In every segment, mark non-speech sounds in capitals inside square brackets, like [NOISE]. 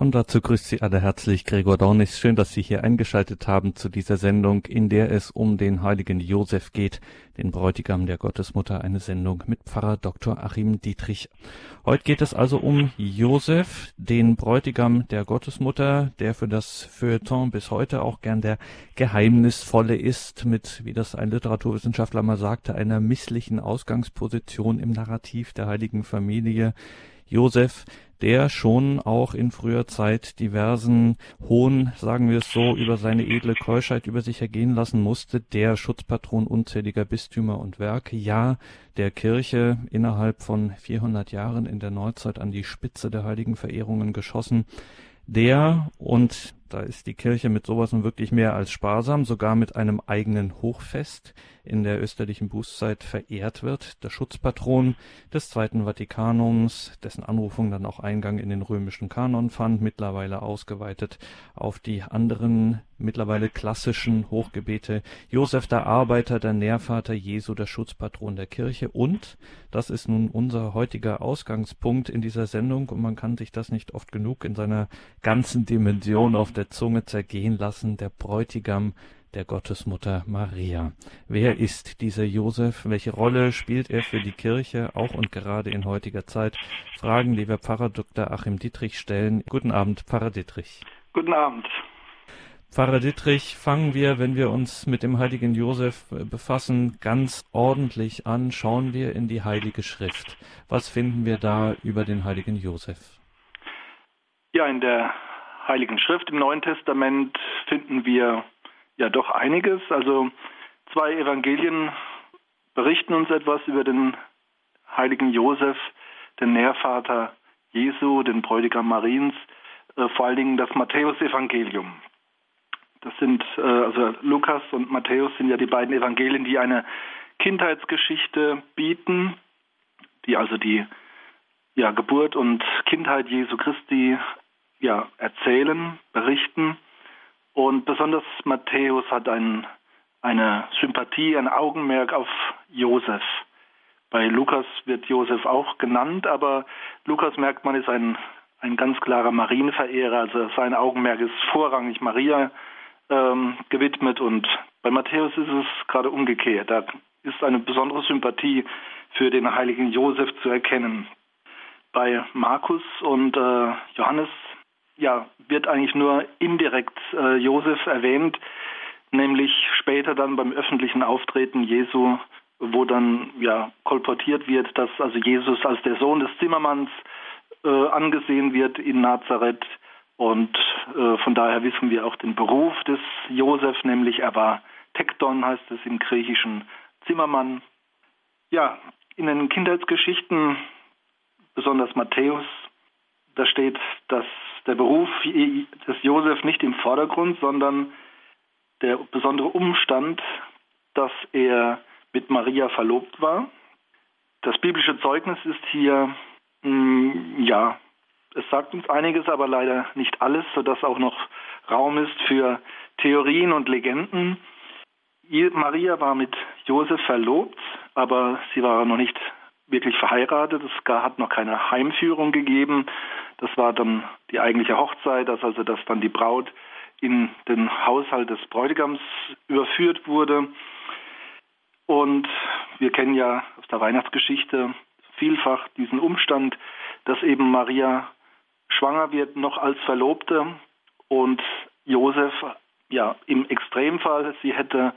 Und dazu grüßt Sie alle herzlich Gregor Dornis. Schön, dass Sie hier eingeschaltet haben zu dieser Sendung, in der es um den heiligen Josef geht, den Bräutigam der Gottesmutter, eine Sendung mit Pfarrer Dr. Achim Dietrich. Heute geht es also um Josef, den Bräutigam der Gottesmutter, der für das Feuilleton bis heute auch gern der geheimnisvolle ist, mit, wie das ein Literaturwissenschaftler mal sagte, einer misslichen Ausgangsposition im Narrativ der heiligen Familie. Josef, der schon auch in früher Zeit diversen Hohn, sagen wir es so, über seine edle Keuschheit über sich ergehen lassen musste, der Schutzpatron unzähliger Bistümer und Werke, ja, der Kirche innerhalb von 400 Jahren in der Neuzeit an die Spitze der heiligen Verehrungen geschossen, der, und da ist die Kirche mit sowas nun wirklich mehr als sparsam, sogar mit einem eigenen Hochfest in der österlichen Bußzeit verehrt wird, der Schutzpatron des Zweiten Vatikanums, dessen Anrufung dann auch Eingang in den römischen Kanon fand, mittlerweile ausgeweitet auf die anderen mittlerweile klassischen Hochgebete. Josef der Arbeiter, der Nährvater Jesu, der Schutzpatron der Kirche und, das ist nun unser heutiger Ausgangspunkt in dieser Sendung und man kann sich das nicht oft genug in seiner ganzen Dimension auf der Zunge zergehen lassen, der Bräutigam der Gottesmutter Maria. Wer ist dieser Josef? Welche Rolle spielt er für die Kirche, auch und gerade in heutiger Zeit? Fragen, die wir Pfarrer Dr. Achim Dietrich stellen. Guten Abend, Pfarrer Dietrich. Guten Abend. Pfarrer Dietrich, fangen wir, wenn wir uns mit dem heiligen Josef äh, befassen, ganz ordentlich an. Schauen wir in die Heilige Schrift. Was finden wir da über den heiligen Josef? Ja, in der Heiligen Schrift im Neuen Testament finden wir ja doch einiges. Also zwei Evangelien berichten uns etwas über den heiligen Josef, den Nährvater Jesu, den Bräutigam Mariens, äh, vor allen Dingen das Matthäusevangelium. Das sind, äh, also Lukas und Matthäus sind ja die beiden Evangelien, die eine Kindheitsgeschichte bieten, die also die ja, Geburt und Kindheit Jesu Christi ja, erzählen, berichten. Und besonders Matthäus hat ein, eine Sympathie, ein Augenmerk auf Josef. Bei Lukas wird Josef auch genannt, aber Lukas merkt man ist ein, ein ganz klarer Marienverehrer. Also sein Augenmerk ist vorrangig Maria ähm, gewidmet und bei Matthäus ist es gerade umgekehrt. Da ist eine besondere Sympathie für den heiligen Josef zu erkennen. Bei Markus und äh, Johannes ja, wird eigentlich nur indirekt äh, Josef erwähnt, nämlich später dann beim öffentlichen Auftreten Jesu, wo dann ja kolportiert wird, dass also Jesus als der Sohn des Zimmermanns äh, angesehen wird in Nazareth. Und äh, von daher wissen wir auch den Beruf des Josef, nämlich er war Tekton, heißt es im Griechischen Zimmermann. Ja, in den Kindheitsgeschichten, besonders Matthäus, da steht, dass der Beruf des Josef nicht im Vordergrund, sondern der besondere Umstand, dass er mit Maria verlobt war. Das biblische Zeugnis ist hier, mh, mm, ja, es sagt uns einiges, aber leider nicht alles, sodass auch noch Raum ist für Theorien und Legenden. Maria war mit Josef verlobt, aber sie war noch nicht wirklich verheiratet. Es hat noch keine Heimführung gegeben. Das war dann die eigentliche Hochzeit, dass also dass dann die Braut in den Haushalt des Bräutigams überführt wurde. Und wir kennen ja aus der Weihnachtsgeschichte vielfach diesen Umstand, dass eben Maria schwanger wird noch als Verlobte und Josef ja im Extremfall sie hätte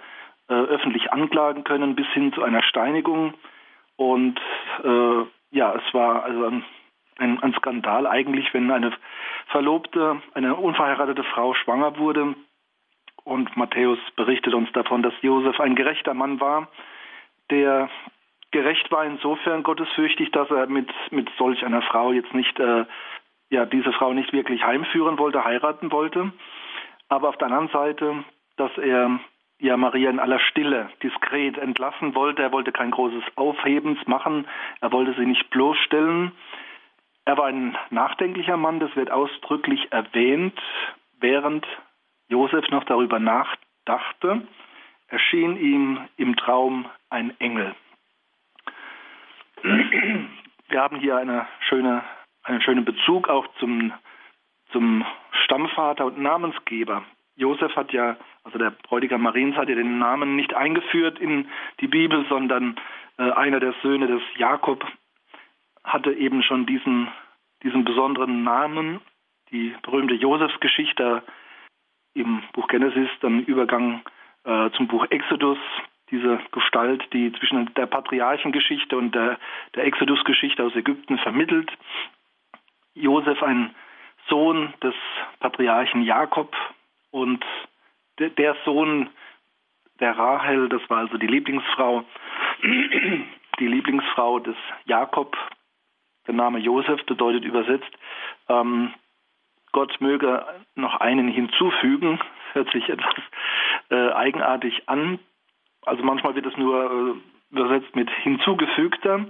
äh, öffentlich anklagen können bis hin zu einer Steinigung und äh, ja es war also ein ein, Skandal eigentlich, wenn eine Verlobte, eine unverheiratete Frau schwanger wurde. Und Matthäus berichtet uns davon, dass Josef ein gerechter Mann war, der gerecht war insofern gottesfürchtig, dass er mit, mit solch einer Frau jetzt nicht, äh, ja, diese Frau nicht wirklich heimführen wollte, heiraten wollte. Aber auf der anderen Seite, dass er ja Maria in aller Stille, diskret entlassen wollte. Er wollte kein großes Aufhebens machen. Er wollte sie nicht bloßstellen. Er war ein nachdenklicher Mann, das wird ausdrücklich erwähnt, während Josef noch darüber nachdachte, erschien ihm im Traum ein Engel. Wir haben hier eine schöne, einen schönen Bezug auch zum, zum zum Stammvater und Namensgeber. Josef hat ja, also der Bräutigam Mariens hat ja den Namen nicht eingeführt in die Bibel, sondern äh, einer der Söhne des Jakob hatte eben schon diesen, diesen besonderen Namen, die berühmte Josefsgeschichte im Buch Genesis, dann Übergang äh, zum Buch Exodus, diese Gestalt, die zwischen der Patriarchengeschichte und der, der Exodus-Geschichte aus Ägypten vermittelt. Josef, ein Sohn des Patriarchen Jakob und de, der Sohn der Rahel, das war also die Lieblingsfrau, [CLEARS THROAT] die Lieblingsfrau des Jakob. Der Name Josef bedeutet übersetzt, ähm, Gott möge noch einen hinzufügen. [LAUGHS] Hört sich etwas äh, eigenartig an. Also manchmal wird es nur äh, übersetzt mit hinzugefügter.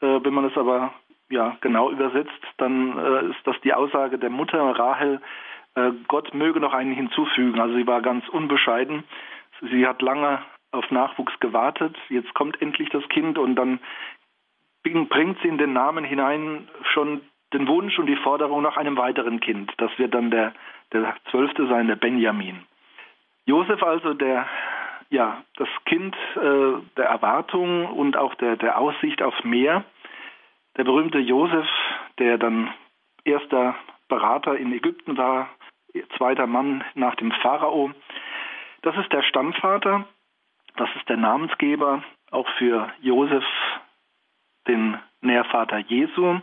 Äh, wenn man es aber ja, genau übersetzt, dann äh, ist das die Aussage der Mutter Rahel, Gott möge noch einen hinzufügen. Also sie war ganz unbescheiden. Sie hat lange auf Nachwuchs gewartet. Jetzt kommt endlich das Kind und dann bringt sie in den Namen hinein schon den Wunsch und die Forderung nach einem weiteren Kind. Das wird dann der, der Zwölfte sein, der Benjamin. Josef also, der, ja, das Kind äh, der Erwartung und auch der, der Aussicht aufs Meer. Der berühmte Josef, der dann erster Berater in Ägypten war, zweiter Mann nach dem Pharao. Das ist der Stammvater, das ist der Namensgeber, auch für Josef, den Nährvater Jesu.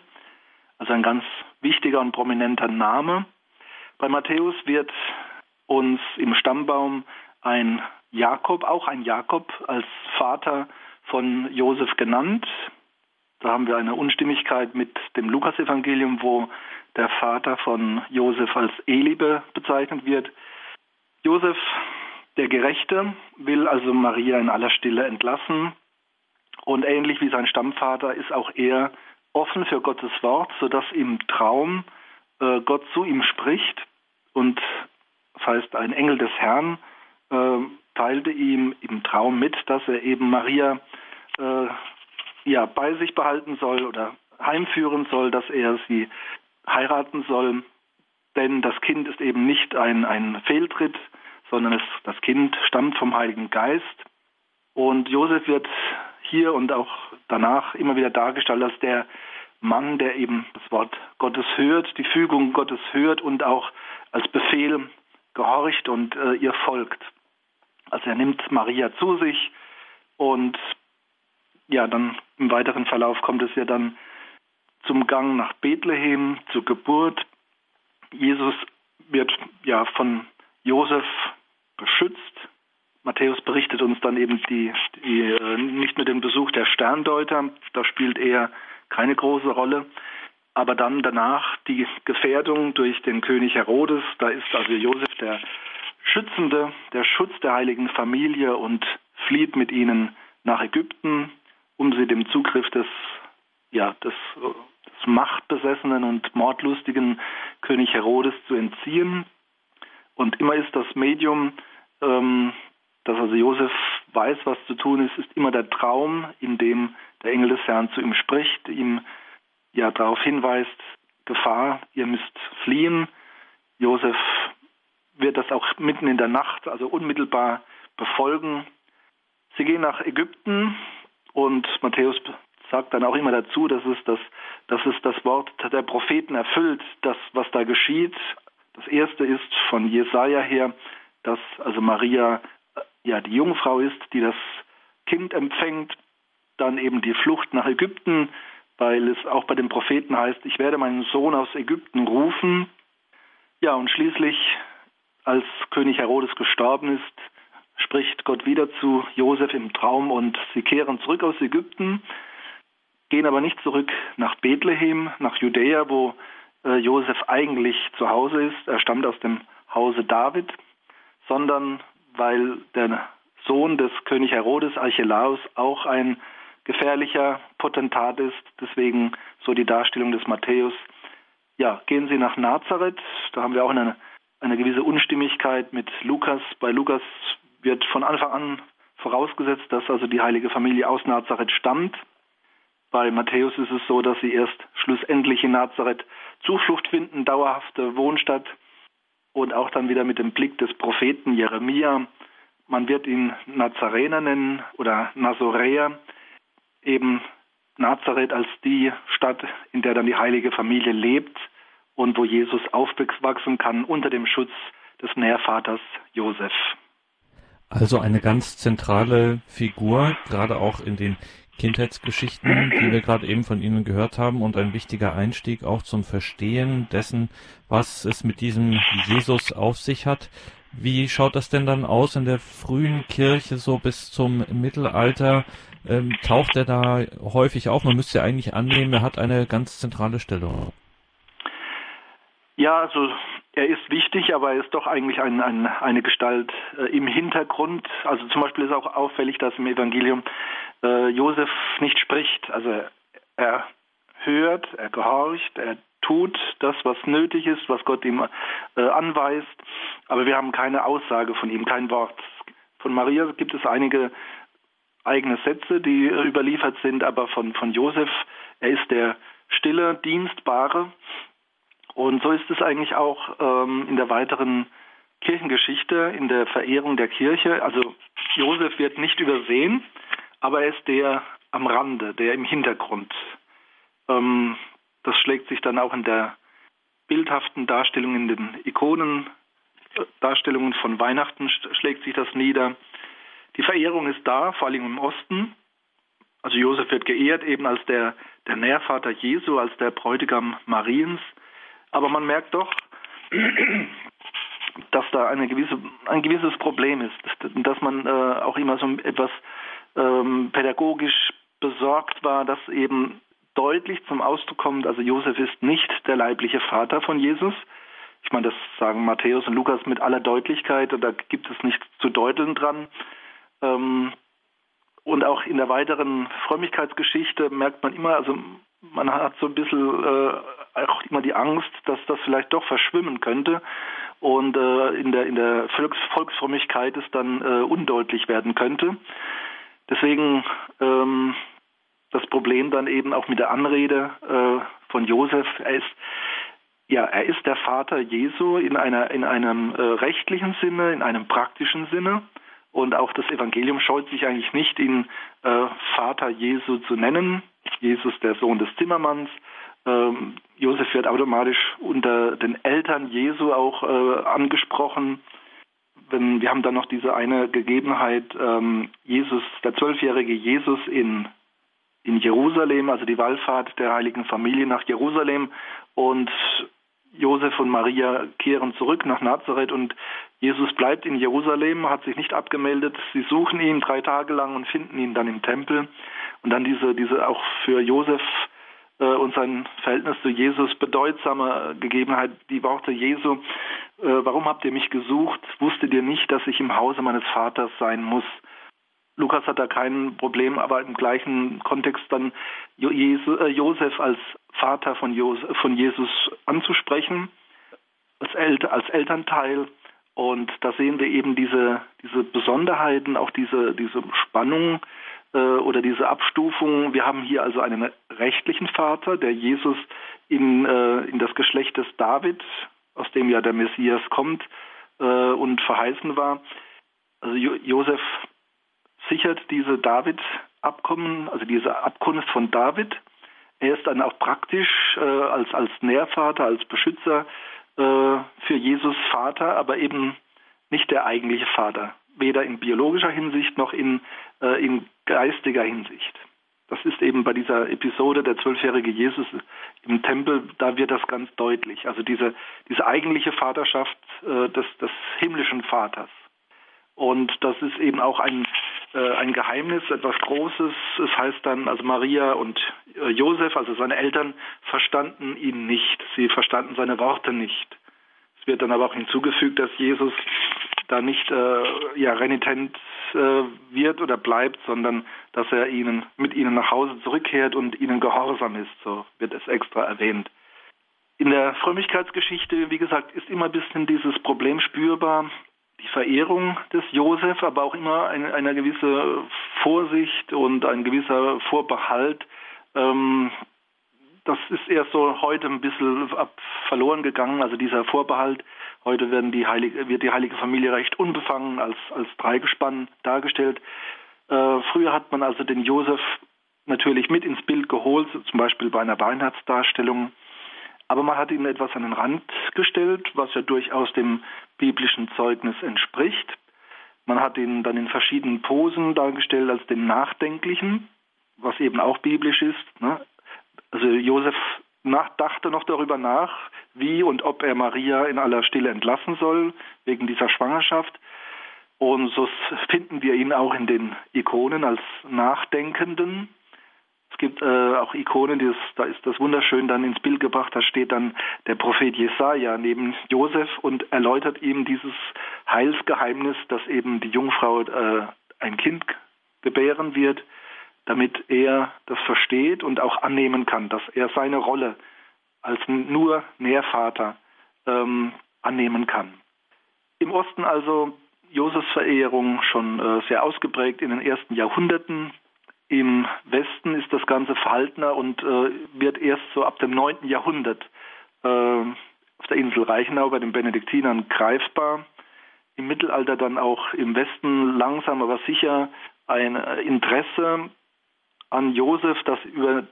Also ein ganz wichtiger und prominenter Name. Bei Matthäus wird uns im Stammbaum ein Jakob, auch ein Jakob als Vater von Josef genannt. Da haben wir eine Unstimmigkeit mit dem Lukasevangelium, wo der Vater von Josef als Elibe bezeichnet wird. Josef, der Gerechte, will also Maria in aller Stille entlassen. Und ähnlich wie sein Stammvater ist auch er offen für Gottes Wort, sodass im Traum äh, Gott zu ihm spricht und das heißt, ein Engel des Herrn äh, teilte ihm im Traum mit, dass er eben Maria äh, ja, bei sich behalten soll oder heimführen soll, dass er sie heiraten soll. Denn das Kind ist eben nicht ein, ein Fehltritt, sondern es, das Kind stammt vom Heiligen Geist. Und Josef wird hier und auch danach immer wieder dargestellt als der Mann, der eben das Wort Gottes hört, die Fügung Gottes hört und auch als Befehl gehorcht und äh, ihr folgt. Also er nimmt Maria zu sich und ja, dann im weiteren Verlauf kommt es ja dann zum Gang nach Bethlehem, zur Geburt. Jesus wird ja von Josef beschützt Matthäus berichtet uns dann eben die, die, äh, nicht nur den Besuch der Sterndeuter, da spielt er keine große Rolle, aber dann danach die Gefährdung durch den König Herodes, da ist also Josef der Schützende, der Schutz der heiligen Familie und flieht mit ihnen nach Ägypten, um sie dem Zugriff des, ja, des, des machtbesessenen und mordlustigen König Herodes zu entziehen. Und immer ist das Medium ähm, dass also Josef weiß, was zu tun ist, ist immer der Traum, in dem der Engel des Herrn zu ihm spricht, ihm ja darauf hinweist, Gefahr, ihr müsst fliehen. Josef wird das auch mitten in der Nacht, also unmittelbar befolgen. Sie gehen nach Ägypten und Matthäus sagt dann auch immer dazu, dass es das, dass es das Wort der Propheten erfüllt, das, was da geschieht. Das erste ist von Jesaja her, dass also Maria ja die Jungfrau ist, die das Kind empfängt, dann eben die Flucht nach Ägypten, weil es auch bei den Propheten heißt, ich werde meinen Sohn aus Ägypten rufen. Ja, und schließlich, als König Herodes gestorben ist, spricht Gott wieder zu Josef im Traum und sie kehren zurück aus Ägypten, gehen aber nicht zurück nach Bethlehem, nach Judäa, wo äh, Josef eigentlich zu Hause ist. Er stammt aus dem Hause David, sondern weil der Sohn des König Herodes, Archelaus, auch ein gefährlicher Potentat ist. Deswegen so die Darstellung des Matthäus. Ja, gehen Sie nach Nazareth. Da haben wir auch eine, eine gewisse Unstimmigkeit mit Lukas. Bei Lukas wird von Anfang an vorausgesetzt, dass also die heilige Familie aus Nazareth stammt. Bei Matthäus ist es so, dass sie erst schlussendlich in Nazareth Zuflucht finden, dauerhafte Wohnstadt und auch dann wieder mit dem Blick des Propheten Jeremia. Man wird ihn Nazarener nennen oder Nazoräer, eben Nazareth als die Stadt, in der dann die heilige Familie lebt und wo Jesus aufwachsen kann unter dem Schutz des Nährvaters Josef. Also eine ganz zentrale Figur, gerade auch in den Kindheitsgeschichten, die wir gerade eben von Ihnen gehört haben und ein wichtiger Einstieg auch zum Verstehen dessen, was es mit diesem Jesus auf sich hat. Wie schaut das denn dann aus in der frühen Kirche so bis zum Mittelalter? Ähm, taucht er da häufig auf? Man müsste ja eigentlich annehmen, er hat eine ganz zentrale Stellung. Ja, also er ist wichtig, aber er ist doch eigentlich ein, ein, eine Gestalt äh, im Hintergrund. Also zum Beispiel ist auch auffällig, dass im Evangelium äh, Josef nicht spricht. Also er hört, er gehorcht, er tut das, was nötig ist, was Gott ihm äh, anweist. Aber wir haben keine Aussage von ihm, kein Wort. Von Maria gibt es einige eigene Sätze, die überliefert sind, aber von, von Josef, er ist der stille, dienstbare. Und so ist es eigentlich auch ähm, in der weiteren Kirchengeschichte, in der Verehrung der Kirche. Also Josef wird nicht übersehen, aber er ist der am Rande, der im Hintergrund. Ähm, das schlägt sich dann auch in der bildhaften Darstellung, in den Ikonen, Darstellungen von Weihnachten schlägt sich das nieder. Die Verehrung ist da, vor allem im Osten. Also Josef wird geehrt eben als der, der Nährvater Jesu, als der Bräutigam Mariens. Aber man merkt doch, dass da eine gewisse, ein gewisses Problem ist, dass man äh, auch immer so etwas ähm, pädagogisch besorgt war, dass eben deutlich zum Ausdruck kommt, also Josef ist nicht der leibliche Vater von Jesus. Ich meine, das sagen Matthäus und Lukas mit aller Deutlichkeit und da gibt es nichts zu deuteln dran. Ähm, und auch in der weiteren Frömmigkeitsgeschichte merkt man immer, also man hat so ein bisschen äh, auch immer die Angst, dass das vielleicht doch verschwimmen könnte und äh, in der in der Volks Volksfrömmigkeit es dann äh, undeutlich werden könnte. Deswegen ähm, das Problem dann eben auch mit der Anrede äh, von Josef. Er ist ja, er ist der Vater Jesu in einer in einem äh, rechtlichen Sinne, in einem praktischen Sinne. Und auch das Evangelium scheut sich eigentlich nicht, ihn äh, Vater Jesu zu nennen. Jesus, der Sohn des Zimmermanns. Ähm, Josef wird automatisch unter den Eltern Jesu auch äh, angesprochen. Wenn, wir haben dann noch diese eine Gegebenheit, ähm, Jesus, der zwölfjährige Jesus in, in Jerusalem, also die Wallfahrt der heiligen Familie nach Jerusalem. Und Josef und Maria kehren zurück nach Nazareth und Jesus bleibt in Jerusalem, hat sich nicht abgemeldet. Sie suchen ihn drei Tage lang und finden ihn dann im Tempel. Und dann diese, diese auch für Josef äh, und sein Verhältnis zu Jesus bedeutsame Gegebenheit, die Worte Jesu, äh, warum habt ihr mich gesucht? Wusstet ihr nicht, dass ich im Hause meines Vaters sein muss? Lukas hat da kein Problem, aber im gleichen Kontext dann äh, Josef als Vater von, Jesus anzusprechen, als Elternteil. Und da sehen wir eben diese, diese Besonderheiten, auch diese, diese Spannung äh, oder diese Abstufung. Wir haben hier also einen rechtlichen Vater, der Jesus in, äh, in das Geschlecht des David, aus dem ja der Messias kommt äh, und verheißen war. Also jo Josef sichert diese David-Abkommen, also diese Abkunft von David. Er ist dann auch praktisch äh, als, als Nährvater, als Beschützer äh, für Jesus Vater, aber eben nicht der eigentliche Vater, weder in biologischer Hinsicht noch in, äh, in geistiger Hinsicht. Das ist eben bei dieser Episode der zwölfjährige Jesus im Tempel, da wird das ganz deutlich. Also diese, diese eigentliche Vaterschaft äh, des, des himmlischen Vaters. Und das ist eben auch ein, ein Geheimnis, etwas Großes. Es heißt dann, also Maria und äh, Josef, also seine Eltern, verstanden ihn nicht. Sie verstanden seine Worte nicht. Es wird dann aber auch hinzugefügt, dass Jesus da nicht äh, ja, renitent äh, wird oder bleibt, sondern dass er ihnen mit ihnen nach Hause zurückkehrt und ihnen gehorsam ist. So wird es extra erwähnt. In der Frömmigkeitsgeschichte, wie gesagt, ist immer ein bisschen dieses Problem spürbar, die Verehrung des Josef, aber auch immer eine, eine gewisse Vorsicht und ein gewisser Vorbehalt, Ähm, das ist erst so heute ein bisschen verloren gegangen, also dieser Vorbehalt. Heute die Heilige, wird die heilige Familie recht unbefangen als, als Dreigespann dargestellt. Äh, früher hat man also den Josef natürlich mit ins Bild geholt, zum Beispiel bei einer Weihnachtsdarstellung. Aber man hat ihn etwas an den Rand gestellt, was ja durchaus dem biblischen Zeugnis entspricht. Man hat ihn dann in verschiedenen Posen dargestellt als den Nachdenklichen, was eben auch biblisch ist. Ne? Also Josef dachte noch darüber nach, wie und ob er Maria in aller Stille entlassen soll, wegen dieser Schwangerschaft. Und so finden wir ihn auch in den Ikonen als Nachdenkenden. Es gibt äh, auch Ikonen, die ist, da ist das wunderschön dann ins Bild gebracht. Da steht dann der Prophet Jesaja neben Josef und erläutert ihm dieses Heilsgeheimnis, dass eben die Jungfrau äh, ein Kind gebären wird, damit er das versteht und auch annehmen kann, dass er seine Rolle als nur Nährvater ähm, annehmen kann. Im Osten also Josefs Verehrung schon äh, sehr ausgeprägt in den ersten Jahrhunderten. Im Westen ist das Ganze verhaltener und äh, wird erst so ab dem 9. Jahrhundert äh, auf der Insel Reichenau bei den Benediktinern greifbar. Im Mittelalter dann auch im Westen langsam aber sicher ein Interesse an Josef, das über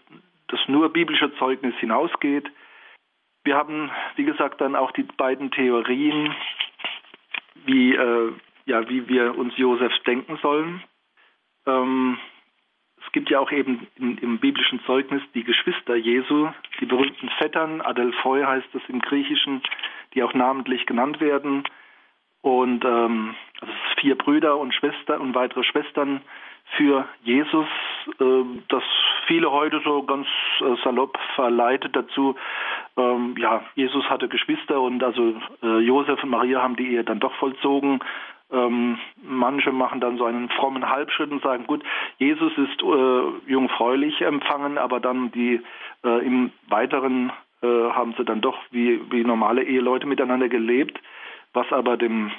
das nur biblische Zeugnis hinausgeht. Wir haben, wie gesagt, dann auch die beiden Theorien, wie, äh, ja, wie wir uns Josef denken sollen. Ähm, gibt ja auch eben in, im biblischen Zeugnis die Geschwister Jesu, die berühmten Vettern, Adelphoi heißt es im Griechischen, die auch namentlich genannt werden. Und ähm, also vier Brüder und Schwestern und weitere Schwestern für Jesus, äh, das viele heute so ganz äh, salopp verleitet dazu, ähm, ja, Jesus hatte Geschwister und also äh, Josef und Maria haben die Ehe dann doch vollzogen. Ähm, manche machen dann so einen frommen Halbschritt und sagen, gut, Jesus ist äh, jungfräulich empfangen, aber dann die äh, im Weiteren äh, haben sie dann doch wie, wie normale Eheleute miteinander gelebt, was aber dem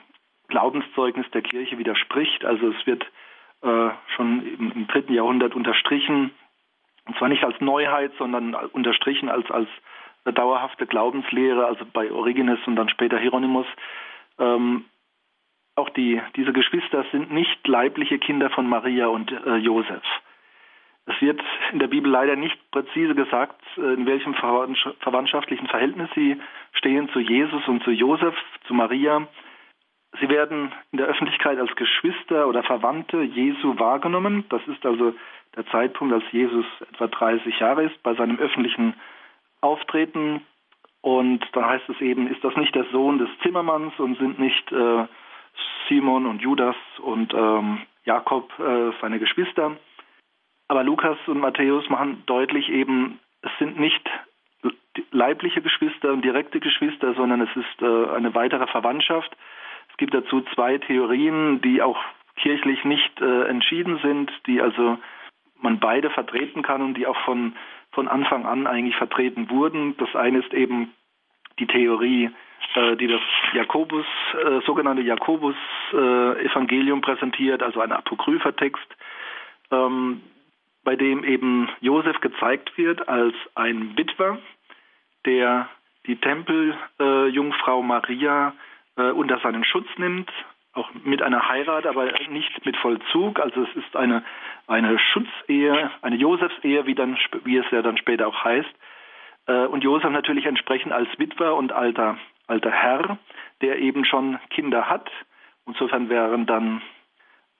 Glaubenszeugnis der Kirche widerspricht. Also es wird äh, schon im, im, dritten Jahrhundert unterstrichen, und zwar nicht als Neuheit, sondern unterstrichen als, als dauerhafte Glaubenslehre, also bei Origenes und dann später Hieronymus. Ähm, auch die, diese Geschwister sind nicht leibliche Kinder von Maria und äh, Josef. Es wird in der Bibel leider nicht präzise gesagt, äh, in welchem verwandtschaftlichen Verhältnis sie stehen zu Jesus und zu Josef, zu Maria. Sie werden in der Öffentlichkeit als Geschwister oder Verwandte Jesu wahrgenommen. Das ist also der Zeitpunkt, als Jesus etwa 30 Jahre ist, bei seinem öffentlichen Auftreten. Und da heißt es eben, ist das nicht der Sohn des Zimmermanns und sind nicht äh, Simon und Judas und ähm, Jakob äh, seine Geschwister. Aber Lukas und Matthäus machen deutlich eben, es sind nicht leibliche Geschwister und direkte Geschwister, sondern es ist äh, eine weitere Verwandtschaft. Es gibt dazu zwei Theorien, die auch kirchlich nicht äh, entschieden sind, die also man beide vertreten kann und die auch von, von Anfang an eigentlich vertreten wurden. Das eine ist eben die Theorie, die das Jakobus, äh, sogenannte Jakobus-Evangelium äh, präsentiert, also ein apokrypher Text, ähm, bei dem eben Josef gezeigt wird als ein Witwer, der die Tempeljungfrau Maria äh, unter seinen Schutz nimmt, auch mit einer Heirat, aber nicht mit Vollzug. Also es ist eine, eine Schutzehe, eine Josefsehe, wie, dann, wie es ja dann später auch heißt. Äh, und Josef natürlich entsprechend als Witwer und alter, alter Herr, der eben schon Kinder hat. Insofern wären dann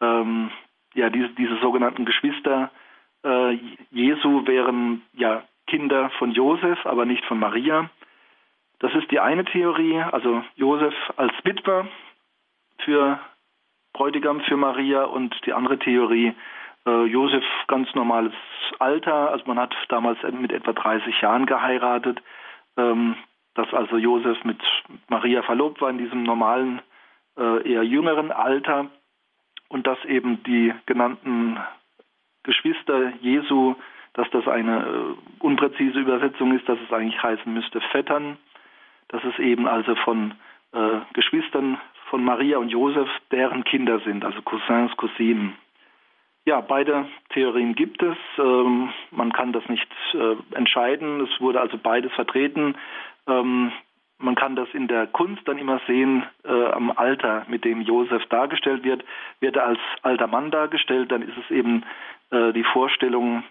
ähm, ja diese, diese sogenannten Geschwister äh, Jesu wären ja Kinder von Josef, aber nicht von Maria. Das ist die eine Theorie, also Josef als Witwer für Bräutigam für Maria und die andere Theorie, äh, Josef ganz normales Alter, also man hat damals mit etwa 30 Jahren geheiratet, ähm, dass also Josef mit Maria verlobt war in diesem normalen, äh, eher jüngeren Alter und dass eben die genannten Geschwister Jesu, dass das eine äh, unpräzise Übersetzung ist, dass es eigentlich heißen müsste Vettern dass es eben also von äh, Geschwistern von Maria und Josef, deren Kinder sind, also Cousins, Cousinen. Ja, beide Theorien gibt es. Ähm, man kann das nicht äh, entscheiden. Es wurde also beides vertreten. Ähm, man kann das in der Kunst dann immer sehen, äh, am Alter, mit dem Josef dargestellt wird. Wird er als alter Mann dargestellt, dann ist es eben äh, die Vorstellung,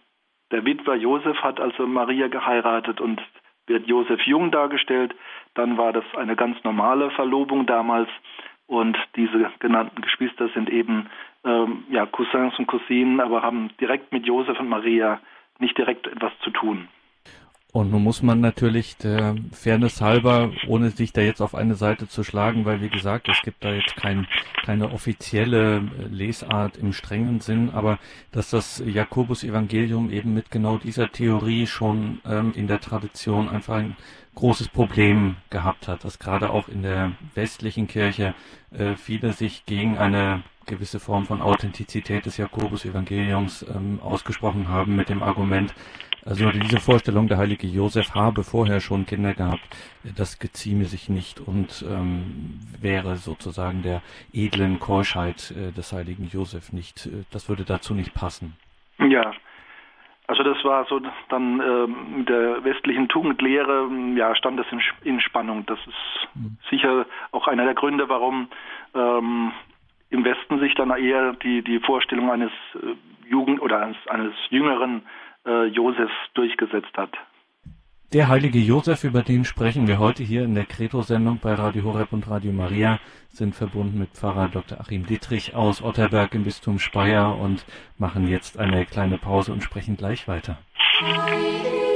der Witwer Josef hat also Maria geheiratet und wird Josef jung dargestellt. Dann war das eine ganz normale Verlobung damals. Und diese genannten Geschwister sind eben ähm, ja, Cousins und Cousinen, aber haben direkt mit Josef und Maria nicht direkt etwas zu tun. Und nun muss man natürlich der Fairness halber, ohne sich da jetzt auf eine Seite zu schlagen, weil wie gesagt, es gibt da jetzt kein, keine offizielle Lesart im strengen Sinn, aber dass das Jakobus-Evangelium eben mit genau dieser Theorie schon ähm, in der Tradition einfach ein großes Problem gehabt hat, dass gerade auch in der westlichen Kirche äh, viele sich gegen eine gewisse Form von Authentizität des Jakobus-Evangeliums ähm, ausgesprochen haben mit dem Argument, also diese Vorstellung, der heilige Josef habe vorher schon Kinder gehabt, das gezieme sich nicht und ähm, wäre sozusagen der edlen Keuschheit äh, des heiligen Josef nicht, äh, das würde dazu nicht passen. Ja, also das war so dann ähm, mit der westlichen Tugendlehre, ja, stand das in, in Spannung. Das ist mhm. sicher auch einer der Gründe, warum ähm, im Westen sich dann eher die, die Vorstellung eines äh, Jugend- oder eines, eines jüngeren äh, Josef durchgesetzt hat. Der heilige Josef, über den sprechen wir heute hier in der Credo-Sendung bei Radio Horeb und Radio Maria, sind verbunden mit Pfarrer Dr. Achim Dietrich aus Otterberg im Bistum Speyer und machen jetzt eine kleine Pause und sprechen gleich weiter. Heiliger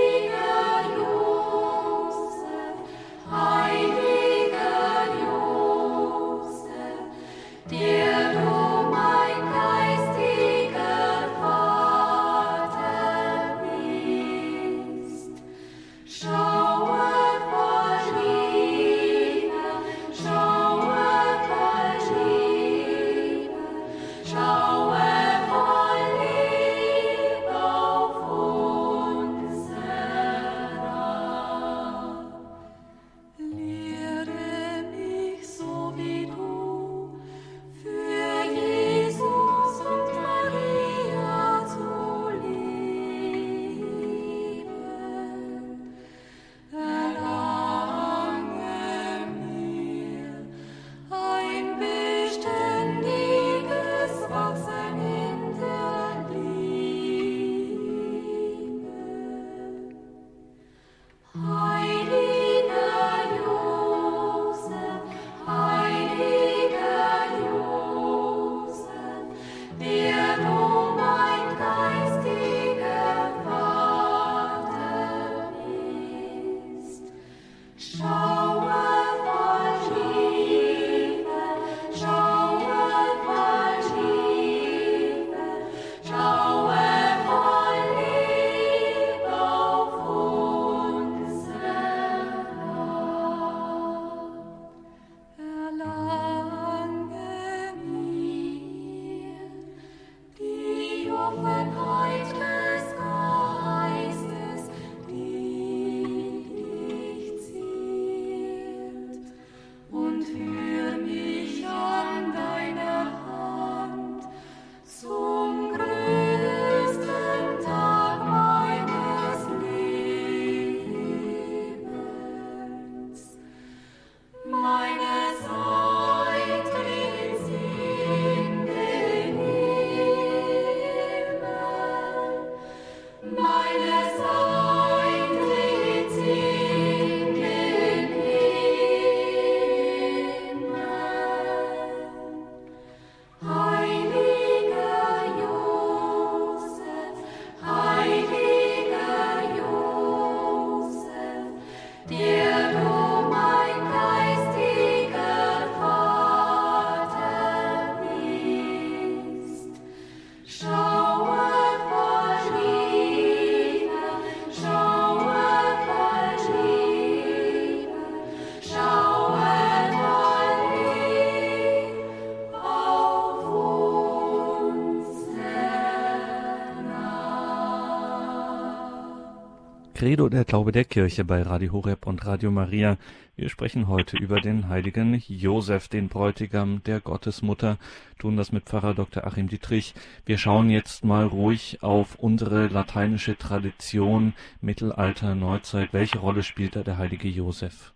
Credo der Glaube der Kirche bei Radio Horeb und Radio Maria. Wir sprechen heute über den heiligen Josef, den Bräutigam der Gottesmutter, tun das mit Pfarrer Dr. Achim Dietrich. Wir schauen jetzt mal ruhig auf unsere lateinische Tradition, Mittelalter, Neuzeit. Welche Rolle spielt da der heilige Josef?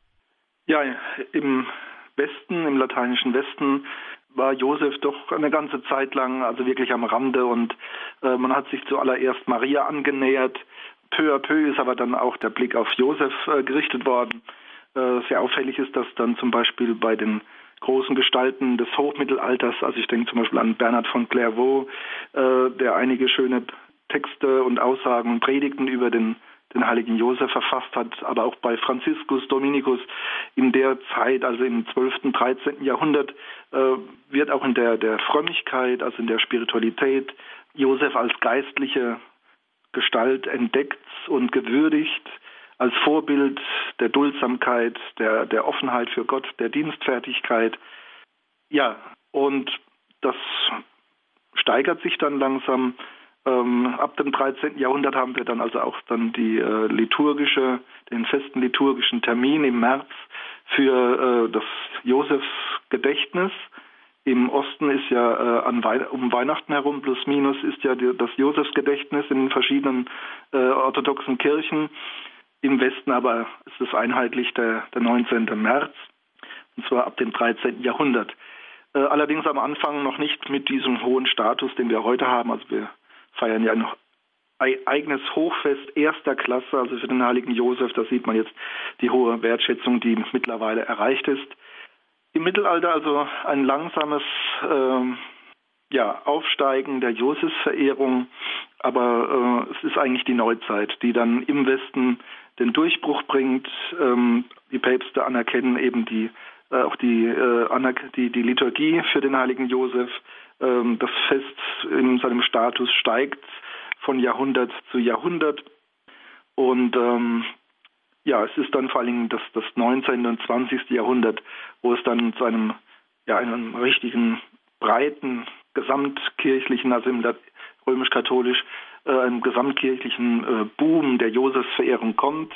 Ja, im Westen, im lateinischen Westen war Josef doch eine ganze Zeit lang also wirklich am Rande und äh, man hat sich zuallererst Maria angenähert, peu à peu ist aber dann auch der Blick auf Josef äh, gerichtet worden. Äh, sehr auffällig ist, dass dann zum Beispiel bei den großen Gestalten des Hochmittelalters, also ich denke zum Beispiel an Bernhard von Clairvaux, äh, der einige schöne Texte und Aussagen und Predigten über den den heiligen Josef verfasst hat, aber auch bei Franziskus Dominikus in der Zeit, also im 12., 13. Jahrhundert, äh, wird auch in der, der Frömmigkeit, also in der Spiritualität, Josef als geistliche Gestalt entdeckt und gewürdigt als Vorbild der Duldsamkeit, der, der Offenheit für Gott, der Dienstfertigkeit. Ja, und das steigert sich dann langsam. Ähm, ab dem 13. Jahrhundert haben wir dann also auch dann die äh, liturgische, den festen liturgischen Termin im März für äh, das Josefsgedächtnis. Im Osten ist ja äh, Wei um Weihnachten herum plus minus ist ja die, das Josefsgedächtnis in verschiedenen äh, orthodoxen Kirchen. Im Westen aber ist es einheitlich der, der 19. März und zwar ab dem 13. Jahrhundert. Äh, allerdings am Anfang noch nicht mit diesem hohen Status, den wir heute haben. Also wir feiern ja ein eigenes Hochfest erster Klasse, also für den heiligen Josef. Da sieht man jetzt die hohe Wertschätzung, die mittlerweile erreicht ist. Im Mittelalter also ein langsames ähm, ja, Aufsteigen der Josefsverehrung, aber äh, es ist eigentlich die Neuzeit, die dann im Westen den Durchbruch bringt. Ähm, die Päpste anerkennen eben die äh, auch die, äh, die, die Liturgie für den heiligen Josef. Ähm, das Fest in seinem Status steigt von Jahrhundert zu Jahrhundert. Und ähm, ja, es ist dann vor allem das, das 19. und 20. Jahrhundert, wo es dann zu einem, ja, einem richtigen breiten gesamtkirchlichen, also im römisch-katholisch, äh, einem gesamtkirchlichen äh, Boom der Josefsverehrung kommt.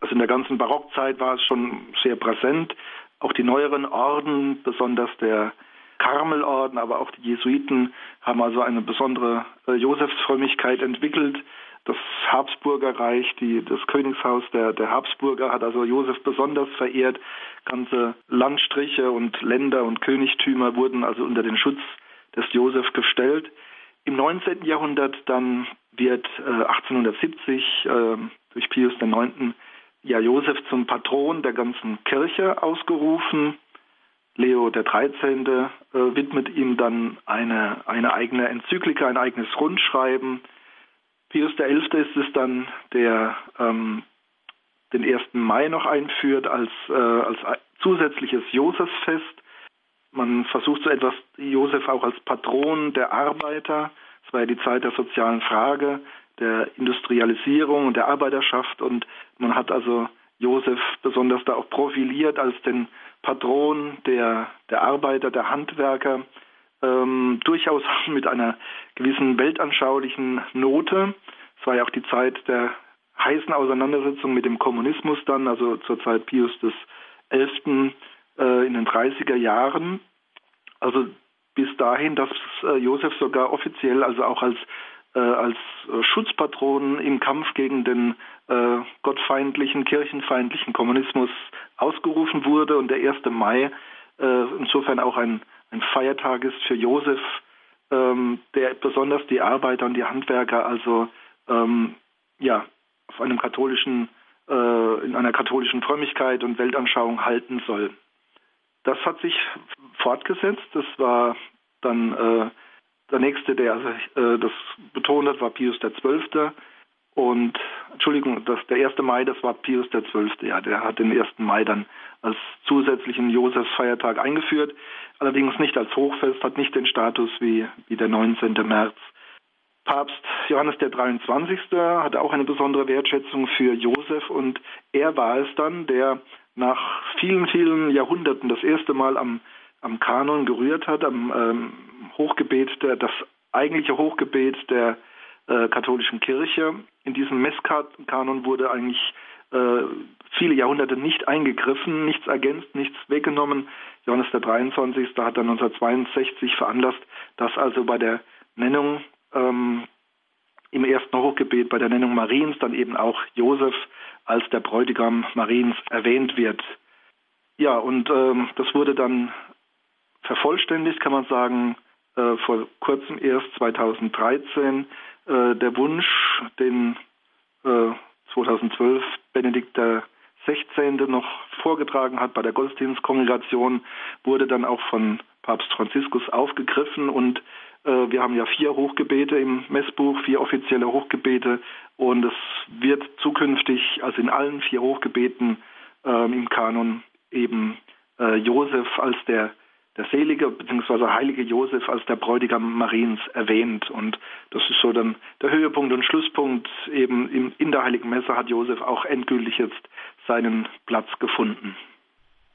Also in der ganzen Barockzeit war es schon sehr präsent. Auch die neueren Orden, besonders der Karmelorden, aber auch die Jesuiten haben also eine besondere äh, Josefsfrömmigkeit entwickelt. Das Habsburger Reich, die, das Königshaus der, der Habsburger hat also Josef besonders verehrt. Ganze Landstriche und Länder und Königtümer wurden also unter den Schutz des Josef gestellt. Im 19. Jahrhundert dann wird äh, 1870 äh, durch Pius IX. ja Josef zum Patron der ganzen Kirche ausgerufen. Leo XIII. Äh, widmet ihm dann eine, eine eigene Enzyklika, ein eigenes Rundschreiben. Pius XI. ist es dann, der ähm, den 1. Mai noch einführt als, äh, als zusätzliches Josefsfest. Man versucht so etwas Josef auch als Patron der Arbeiter. Es war ja die Zeit der sozialen Frage, der Industrialisierung und der Arbeiterschaft und man hat also Josef besonders da auch profiliert als den Patron der, der Arbeiter, der Handwerker, ähm, durchaus [LAUGHS] mit einer gewissen weltanschaulichen Note. Es war ja auch die Zeit der heißen Auseinandersetzung mit dem Kommunismus dann, also zur Zeit Pius XI. Äh, in den 30er Jahren. Also bis dahin, dass äh, Josef sogar offiziell, also auch als äh, als Schutzpatron im Kampf gegen den äh, gottfeindlichen, kirchenfeindlichen Kommunismus ausgerufen wurde und der 1. Mai äh, insofern auch ein, ein Feiertag ist für Josef, ähm, der besonders die Arbeiter und die Handwerker also ähm, ja auf einem katholischen äh, in einer katholischen Frömmigkeit und Weltanschauung halten soll. Das hat sich fortgesetzt. Das war dann äh, der nächste, der äh, das betont hat, war Pius XII. Und Entschuldigung, das, der 1. Mai, das war Pius XII. Ja, der hat den 1. Mai dann als zusätzlichen Josefsfeiertag eingeführt. Allerdings nicht als Hochfest, hat nicht den Status wie, wie der 19. März. Papst Johannes der 23. hatte auch eine besondere Wertschätzung für Josef und er war es dann, der nach vielen, vielen Jahrhunderten das erste Mal am, am Kanon gerührt hat, am ähm, Hochgebet, der, das eigentliche Hochgebet der äh, katholischen Kirche. In diesem Messkanon wurde eigentlich viele Jahrhunderte nicht eingegriffen, nichts ergänzt, nichts weggenommen. Johannes der 23. hat dann 1962 veranlasst, dass also bei der Nennung ähm, im ersten Hochgebet, bei der Nennung Mariens, dann eben auch Josef als der Bräutigam Mariens erwähnt wird. Ja, und ähm, das wurde dann vervollständigt, kann man sagen, äh, vor kurzem erst 2013 äh, der Wunsch, den äh, 2012 Benedikt XVI. noch vorgetragen hat bei der Gottesdienstkongregation, wurde dann auch von Papst Franziskus aufgegriffen und äh, wir haben ja vier Hochgebete im Messbuch, vier offizielle Hochgebete und es wird zukünftig, also in allen vier Hochgebeten äh, im Kanon eben äh, Josef als der der selige bzw. heilige Josef als der Bräutigam Mariens erwähnt. Und das ist so dann der Höhepunkt und Schlusspunkt. Eben in, der Heiligen Messe hat Josef auch endgültig jetzt seinen Platz gefunden.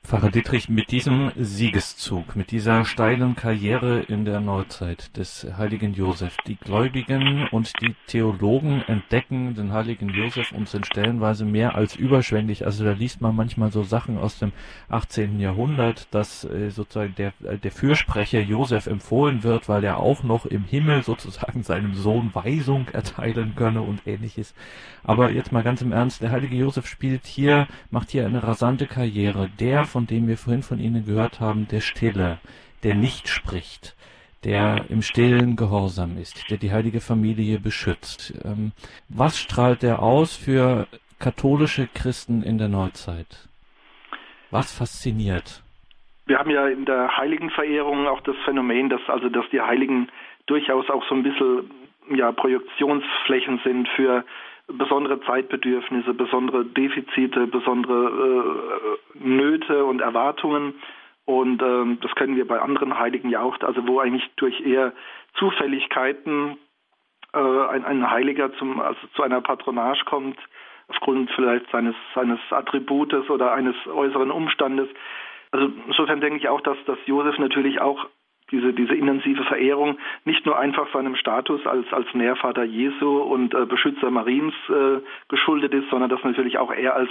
Pfarrer Dietrich, mit diesem Siegeszug, mit dieser steilen Karriere in der Neuzeit des heiligen Josef, die Gläubigen und die Theologen entdecken den heiligen Josef und sind stellenweise mehr als überschwänglich. Also da liest man manchmal so Sachen aus dem 18. Jahrhundert, dass äh, sozusagen der, der Fürsprecher Josef empfohlen wird, weil er auch noch im Himmel sozusagen seinem Sohn Weisung erteilen könne und ähnliches. Aber jetzt mal ganz im Ernst, der heilige Josef spielt hier, macht hier eine rasante Karriere. Der von dem wir vorhin von Ihnen gehört haben, der Stille, der nicht spricht, der im stillen Gehorsam ist, der die heilige Familie beschützt. Ähm, was strahlt er aus für katholische Christen in der Neuzeit? Was fasziniert? Wir haben ja in der Heiligenverehrung auch das Phänomen, dass also dass die Heiligen durchaus auch so ein bisschen ja, Projektionsflächen sind für besondere Zeitbedürfnisse, besondere Defizite, besondere äh, Nöte und Erwartungen. Und ähm, das kennen wir bei anderen Heiligen ja auch, also wo eigentlich durch eher Zufälligkeiten äh, ein, ein Heiliger zum, also zu einer Patronage kommt, aufgrund vielleicht seines, seines Attributes oder eines äußeren Umstandes. Also insofern denke ich auch, dass, dass Josef natürlich auch diese, diese intensive Verehrung nicht nur einfach seinem Status als, als Nährvater Jesu und äh, Beschützer Mariens äh, geschuldet ist, sondern dass natürlich auch er als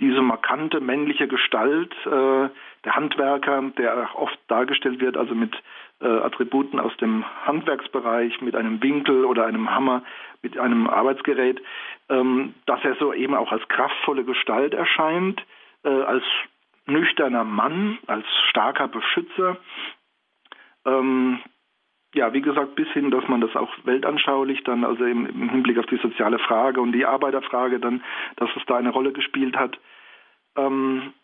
diese markante männliche Gestalt, äh, der Handwerker, der oft dargestellt wird, also mit äh, Attributen aus dem Handwerksbereich, mit einem Winkel oder einem Hammer, mit einem Arbeitsgerät, ähm, dass er so eben auch als kraftvolle Gestalt erscheint, äh, als nüchterner Mann, als starker Beschützer, ähm, ja, wie gesagt, bis hin, dass man das auch weltanschaulich dann, also im, im, Hinblick auf die soziale Frage und die Arbeiterfrage dann, dass es da eine Rolle gespielt hat. Ähm,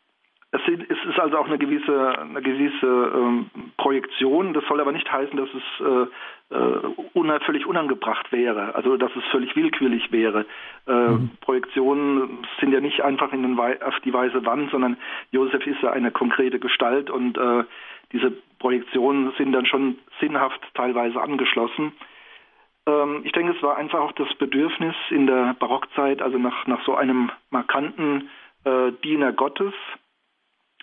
es, ist also auch eine gewisse, eine gewisse ähm, Projektion. Das soll aber nicht heißen, dass es äh, äh, un völlig unangebracht wäre, also dass es völlig willkürlich wäre. Äh, mhm. Projektionen sind ja nicht einfach in den auf die weiße Wand, sondern Josef ist ja eine konkrete Gestalt und äh, diese Projektionen sind dann schon sinnhaft teilweise angeschlossen. Ähm, ich denke, es war einfach auch das Bedürfnis in der Barockzeit, also nach, nach so einem markanten äh, Diener Gottes,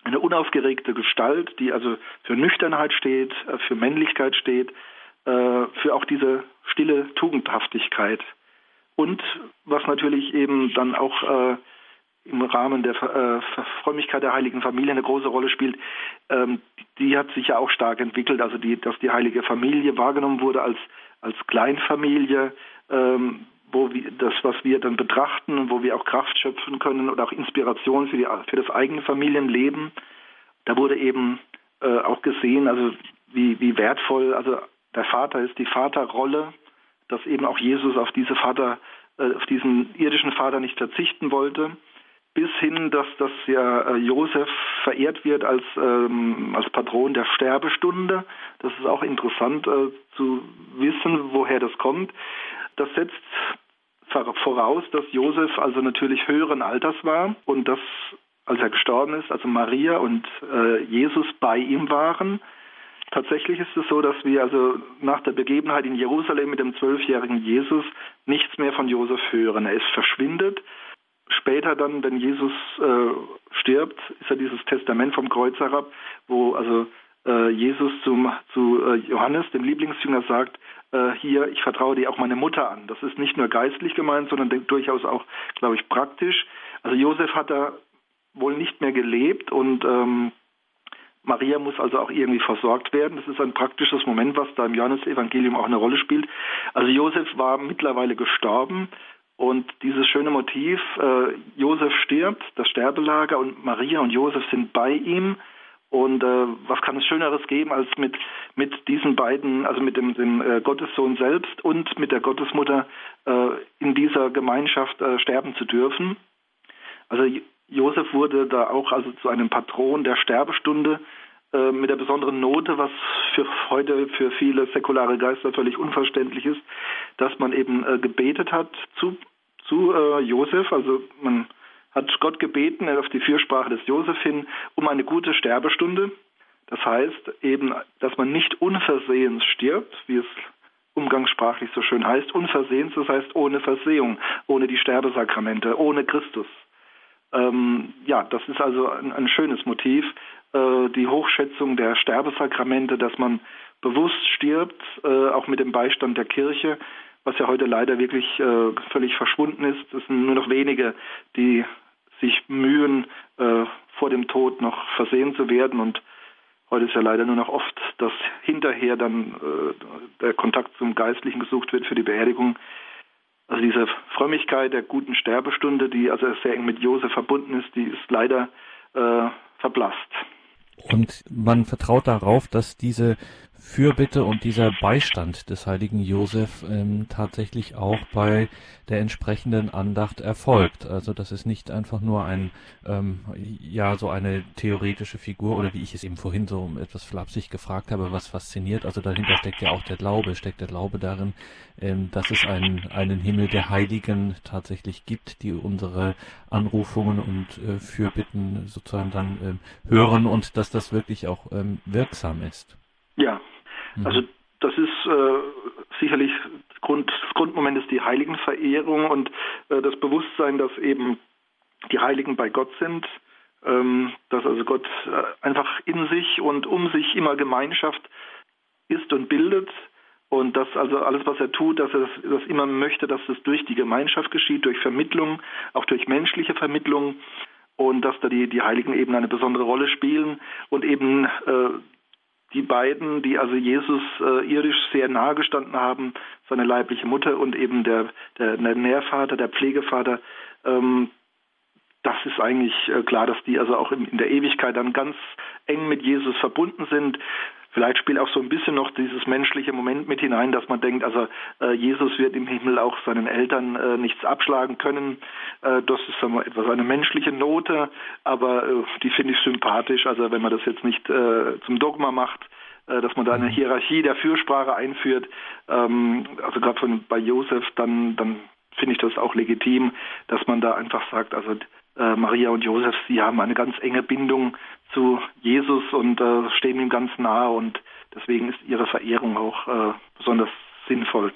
eine unaufgeregte Gestalt, die also für Nüchternheit steht, äh, für Männlichkeit steht, äh, für auch diese stille Tugendhaftigkeit. Und was natürlich eben dann auch äh, im Rahmen der Frömmigkeit der Heiligen Familie eine große Rolle spielt, ähm, die hat sich ja auch stark entwickelt. Also die, dass die Heilige Familie wahrgenommen wurde als, als Kleinfamilie, ähm, wo wir, das, was wir dann betrachten und wo wir auch Kraft schöpfen können oder auch Inspiration für, die, für das eigene Familienleben. Da wurde eben äh, auch gesehen, also wie, wie wertvoll, also der Vater ist die Vaterrolle, dass eben auch Jesus auf diese Vater, äh, auf diesen irdischen Vater nicht verzichten wollte bis hin, dass das ja äh, Josef verehrt wird als, ähm, als Patron der Sterbestunde. Das ist auch interessant äh, zu wissen, woher das kommt. Das setzt voraus, dass Josef also natürlich höheren Alters war und dass, als er gestorben ist, also Maria und äh, Jesus bei ihm waren. Tatsächlich ist es so, dass wir also nach der Begebenheit in Jerusalem mit dem zwölfjährigen Jesus nichts mehr von Josef hören. Er ist verschwindet später dann, wenn Jesus äh, stirbt, ist ja dieses Testament vom Kreuz herab, wo also äh, Jesus zum, zu äh, Johannes, dem Lieblingsjünger, sagt, hier, ich vertraue dir auch meine Mutter an. Das ist nicht nur geistlich gemeint, sondern durchaus auch, glaube ich, praktisch. Also Josef hat da wohl nicht mehr gelebt und ähm, Maria muss also auch irgendwie versorgt werden. Das ist ein praktisches Moment, was da im Johannesevangelium auch eine Rolle spielt. Also Josef war mittlerweile gestorben und dieses schöne Motiv, äh, Josef stirbt, das Sterbelager und Maria und Josef sind bei ihm. Und äh, was kann es Schöneres geben, als mit, mit diesen beiden, also mit dem, dem äh, Gottessohn selbst und mit der Gottesmutter äh, in dieser Gemeinschaft äh, sterben zu dürfen? Also Josef wurde da auch also zu einem Patron der Sterbestunde äh, mit der besonderen Note, was für heute für viele säkulare Geister völlig unverständlich ist, dass man eben äh, gebetet hat zu, zu äh, Josef, also man hat Gott gebeten auf die Fürsprache des Josef hin um eine gute Sterbestunde. Das heißt eben, dass man nicht unversehens stirbt, wie es umgangssprachlich so schön heißt. Unversehens, das heißt ohne Versehung, ohne die Sterbesakramente, ohne Christus. Ähm, ja, das ist also ein, ein schönes Motiv, äh, die Hochschätzung der Sterbesakramente, dass man bewusst stirbt, äh, auch mit dem Beistand der Kirche, was ja heute leider wirklich äh, völlig verschwunden ist. Es sind nur noch wenige, die sich mühen, äh, vor dem Tod noch versehen zu werden und Heute ist ja leider nur noch oft, dass hinterher dann äh, der Kontakt zum Geistlichen gesucht wird für die Beerdigung. Also diese Frömmigkeit der guten Sterbestunde, die also sehr eng mit Josef verbunden ist, die ist leider äh, verblasst. Und man vertraut darauf, dass diese Fürbitte und dieser Beistand des heiligen Josef ähm, tatsächlich auch bei der entsprechenden Andacht erfolgt. Also das ist nicht einfach nur ein ähm, ja so eine theoretische Figur oder wie ich es eben vorhin so etwas flapsig gefragt habe, was fasziniert. Also dahinter steckt ja auch der Glaube, steckt der Glaube darin, ähm, dass es einen einen Himmel der Heiligen tatsächlich gibt, die unsere Anrufungen und äh, Fürbitten sozusagen dann ähm, hören und dass das wirklich auch ähm, wirksam ist. Mhm. Also das ist äh, sicherlich Grund, das Grundmoment ist die Heiligenverehrung und äh, das Bewusstsein, dass eben die Heiligen bei Gott sind, ähm, dass also Gott äh, einfach in sich und um sich immer Gemeinschaft ist und bildet und dass also alles, was er tut, dass er das, das immer möchte, dass es durch die Gemeinschaft geschieht, durch Vermittlung, auch durch menschliche Vermittlung und dass da die, die Heiligen eben eine besondere Rolle spielen und eben äh, die beiden, die also Jesus äh, irdisch sehr nahe gestanden haben, seine leibliche Mutter und eben der, der, der Nährvater, der Pflegevater, ähm, das ist eigentlich äh, klar, dass die also auch in, in der Ewigkeit dann ganz eng mit Jesus verbunden sind. Vielleicht spielt auch so ein bisschen noch dieses menschliche Moment mit hinein, dass man denkt, also äh, Jesus wird im Himmel auch seinen Eltern äh, nichts abschlagen können. Äh, das ist sagen wir, etwas eine menschliche Note, aber äh, die finde ich sympathisch. Also wenn man das jetzt nicht äh, zum Dogma macht, äh, dass man da eine mhm. Hierarchie der Fürsprache einführt, ähm, also gerade von bei Josef, dann, dann finde ich das auch legitim, dass man da einfach sagt, also äh, Maria und Josef, sie haben eine ganz enge Bindung zu Jesus und äh, stehen ihm ganz nahe und deswegen ist ihre Verehrung auch äh, besonders sinnvoll.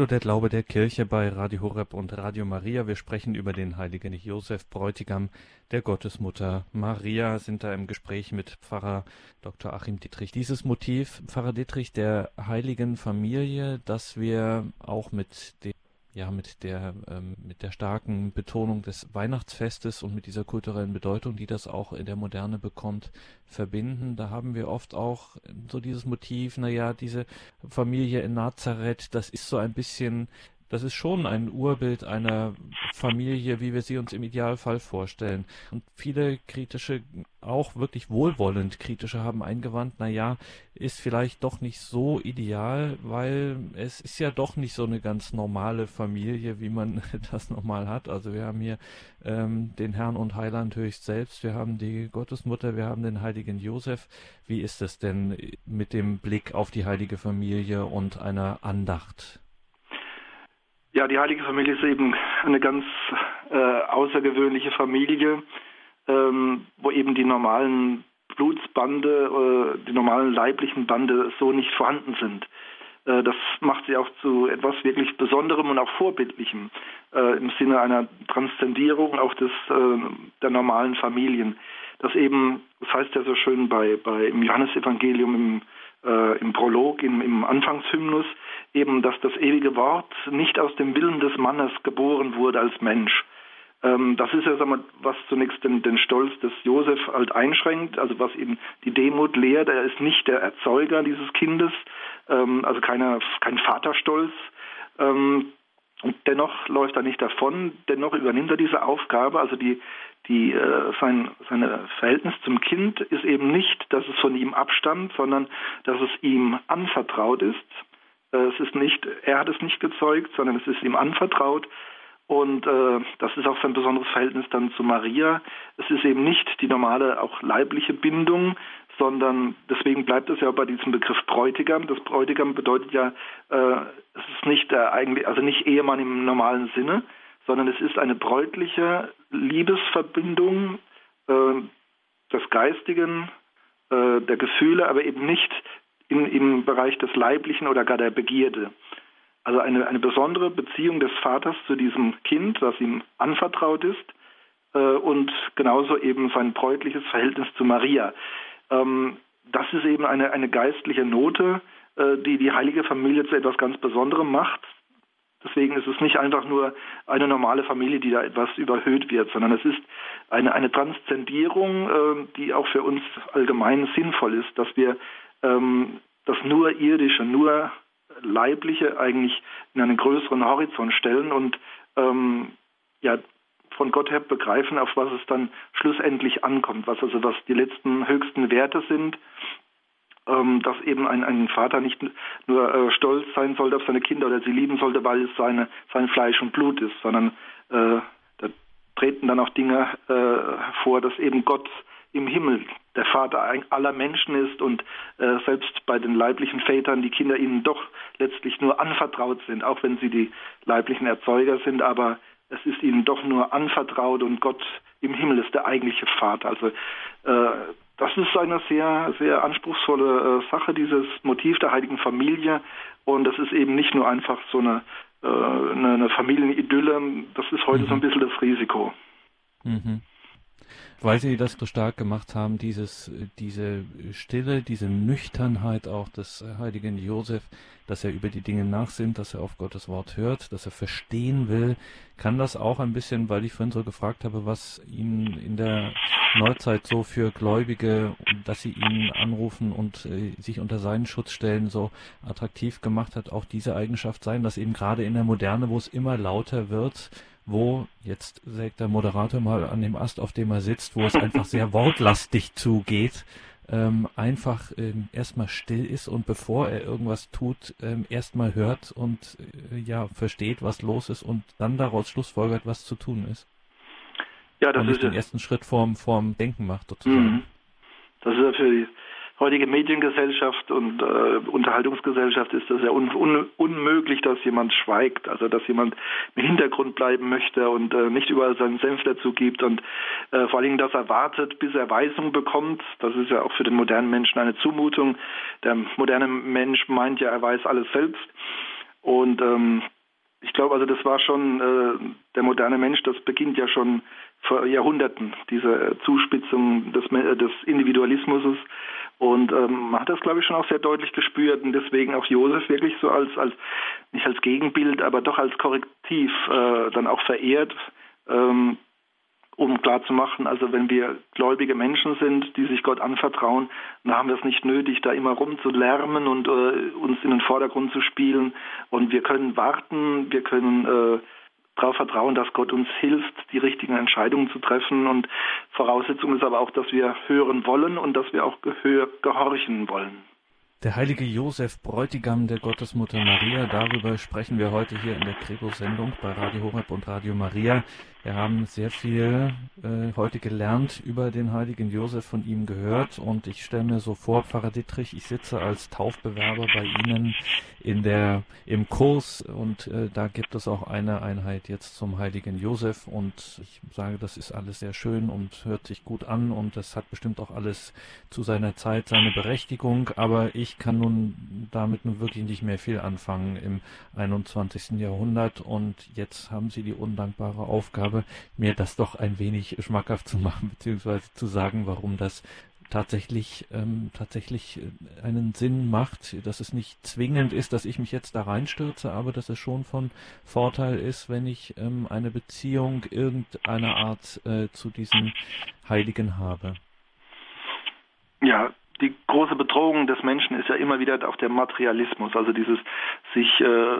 Credo der Glaube der Kirche bei Radio Horeb und Radio Maria. Wir sprechen über den heiligen Josef Bräutigam der Gottesmutter Maria, sind da im Gespräch mit Pfarrer Dr. Achim Dietrich. Dieses Motiv, Pfarrer Dietrich, der heiligen Familie, das wir auch mit dem ja mit der ähm, mit der starken Betonung des Weihnachtsfestes und mit dieser kulturellen Bedeutung, die das auch in der Moderne bekommt, verbinden. Da haben wir oft auch so dieses Motiv, naja, diese Familie in Nazareth, das ist so ein bisschen das ist schon ein Urbild einer Familie, wie wir sie uns im Idealfall vorstellen. Und viele kritische, auch wirklich wohlwollend kritische haben eingewandt, na ja, ist vielleicht doch nicht so ideal, weil es ist ja doch nicht so eine ganz normale Familie, wie man [LAUGHS] das normal hat. Also wir haben hier ähm, den Herrn und Heiland höchst selbst, wir haben die Gottesmutter, wir haben den heiligen Josef. Wie ist es denn mit dem Blick auf die heilige Familie und einer Andacht? Ja, die Heilige Familie ist eben eine ganz äh, außergewöhnliche Familie, ähm, wo eben die normalen Blutsbande, äh, die normalen leiblichen Bande so nicht vorhanden sind. Äh, das macht sie auch zu etwas wirklich Besonderem und auch Vorbildlichem äh, im Sinne einer Transzendierung auch des, äh, der normalen Familien. Das eben, das heißt ja so schön bei, bei im Johannesevangelium im, äh, im Prolog, im, im Anfangshymnus, eben, dass das ewige Wort nicht aus dem Willen des Mannes geboren wurde als Mensch, ähm, das ist ja, sagen wir, was zunächst den, den Stolz des Josef halt einschränkt, also was ihm die Demut lehrt. Er ist nicht der Erzeuger dieses Kindes, ähm, also keine, kein Vaterstolz. Ähm, und dennoch läuft er nicht davon, dennoch übernimmt er diese Aufgabe, also die, die, äh, sein seine Verhältnis zum Kind ist eben nicht, dass es von ihm abstammt, sondern dass es ihm anvertraut ist. Äh, es ist nicht, er hat es nicht gezeugt, sondern es ist ihm anvertraut. Und äh, das ist auch sein besonderes Verhältnis dann zu Maria. Es ist eben nicht die normale, auch leibliche Bindung, sondern deswegen bleibt es ja bei diesem Begriff Bräutigam. Das Bräutigam bedeutet ja, äh, es ist nicht der eigentlich, also nicht Ehemann im normalen Sinne, sondern es ist eine bräutliche Liebesverbindung äh, des Geistigen, äh, der Gefühle, aber eben nicht in, im Bereich des Leiblichen oder gar der Begierde. Also eine, eine besondere Beziehung des Vaters zu diesem Kind, das ihm anvertraut ist, äh, und genauso eben sein bräutliches Verhältnis zu Maria. Ähm, das ist eben eine, eine geistliche Note, äh, die die heilige Familie zu etwas ganz Besonderem macht. Deswegen ist es nicht einfach nur eine normale Familie, die da etwas überhöht wird, sondern es ist eine, eine Transzendierung, äh, die auch für uns allgemein sinnvoll ist, dass wir ähm, das nur irdische, nur Leibliche eigentlich in einen größeren Horizont stellen und ähm, ja von Gott her begreifen, auf was es dann schlussendlich ankommt, was also was die letzten höchsten Werte sind, ähm, dass eben ein, ein Vater nicht nur äh, stolz sein sollte auf seine Kinder oder sie lieben sollte, weil es seine, sein Fleisch und Blut ist, sondern äh, da treten dann auch Dinge äh, hervor, dass eben Gott im Himmel der Vater aller Menschen ist und äh, selbst bei den leiblichen Vätern die Kinder ihnen doch letztlich nur anvertraut sind, auch wenn sie die leiblichen Erzeuger sind, aber es ist ihnen doch nur anvertraut und Gott im Himmel ist der eigentliche Vater. Also äh, das ist eine sehr, sehr anspruchsvolle äh, Sache, dieses Motiv der heiligen Familie. Und das ist eben nicht nur einfach so eine, äh, eine, eine Familienidylle, das ist heute mhm. so ein bisschen das Risiko. Mhm weil sie das so stark gemacht haben, dieses, diese Stille, diese Nüchternheit auch des heiligen Josef, dass er über die Dinge nachsinnt, dass er auf Gottes Wort hört, dass er verstehen will, kann das auch ein bisschen, weil ich vorhin so gefragt habe, was ihn in der Neuzeit so für Gläubige, dass sie ihn anrufen und äh, sich unter seinen Schutz stellen, so attraktiv gemacht hat, auch diese Eigenschaft sein, dass eben gerade in der Moderne, wo es immer lauter wird, wo, jetzt sägt der Moderator mal an dem Ast, auf dem er sitzt, wo es einfach sehr wortlastig zugeht, ähm, einfach ähm, erstmal still ist und bevor er irgendwas tut, ähm, erstmal hört und äh, ja, versteht, was los ist und dann daraus schlussfolgert, was zu tun ist. Ja, das und ist den ersten Schritt vorm, vorm Denken macht, sozusagen. Mhm. Das ist die heutige Mediengesellschaft und äh, Unterhaltungsgesellschaft ist das ja un un unmöglich, dass jemand schweigt, also dass jemand im Hintergrund bleiben möchte und äh, nicht überall seinen Senf dazu gibt und äh, vor allen Dingen das erwartet, bis er Weisung bekommt. Das ist ja auch für den modernen Menschen eine Zumutung. Der moderne Mensch meint ja, er weiß alles selbst und ähm, ich glaube, also das war schon äh, der moderne Mensch, das beginnt ja schon vor Jahrhunderten, diese Zuspitzung des, des Individualismus und ähm, man hat das, glaube ich, schon auch sehr deutlich gespürt und deswegen auch Josef wirklich so als, als nicht als Gegenbild, aber doch als Korrektiv äh, dann auch verehrt, ähm, um klarzumachen, also wenn wir gläubige Menschen sind, die sich Gott anvertrauen, dann haben wir es nicht nötig, da immer rumzulärmen und äh, uns in den Vordergrund zu spielen. Und wir können warten, wir können äh, darauf vertrauen, dass Gott uns hilft, die richtigen Entscheidungen zu treffen. Und Voraussetzung ist aber auch, dass wir hören wollen und dass wir auch gehorchen wollen. Der heilige Josef, Bräutigam der Gottesmutter Maria, darüber sprechen wir heute hier in der Credo-Sendung bei Radio Horeb und Radio Maria. Wir haben sehr viel äh, heute gelernt über den heiligen Josef von ihm gehört und ich stelle mir so vor, Pfarrer Dittrich, ich sitze als Taufbewerber bei Ihnen in der im Kurs und äh, da gibt es auch eine Einheit jetzt zum heiligen Josef und ich sage, das ist alles sehr schön und hört sich gut an und das hat bestimmt auch alles zu seiner Zeit seine Berechtigung, aber ich kann nun damit nun wirklich nicht mehr viel anfangen im 21. Jahrhundert und jetzt haben Sie die undankbare Aufgabe habe, mir das doch ein wenig schmackhaft zu machen, beziehungsweise zu sagen, warum das tatsächlich ähm, tatsächlich äh, einen Sinn macht, dass es nicht zwingend ist, dass ich mich jetzt da reinstürze, aber dass es schon von Vorteil ist, wenn ich ähm, eine Beziehung irgendeiner Art äh, zu diesen Heiligen habe. Ja, die große Bedrohung des Menschen ist ja immer wieder auch der Materialismus, also dieses sich äh,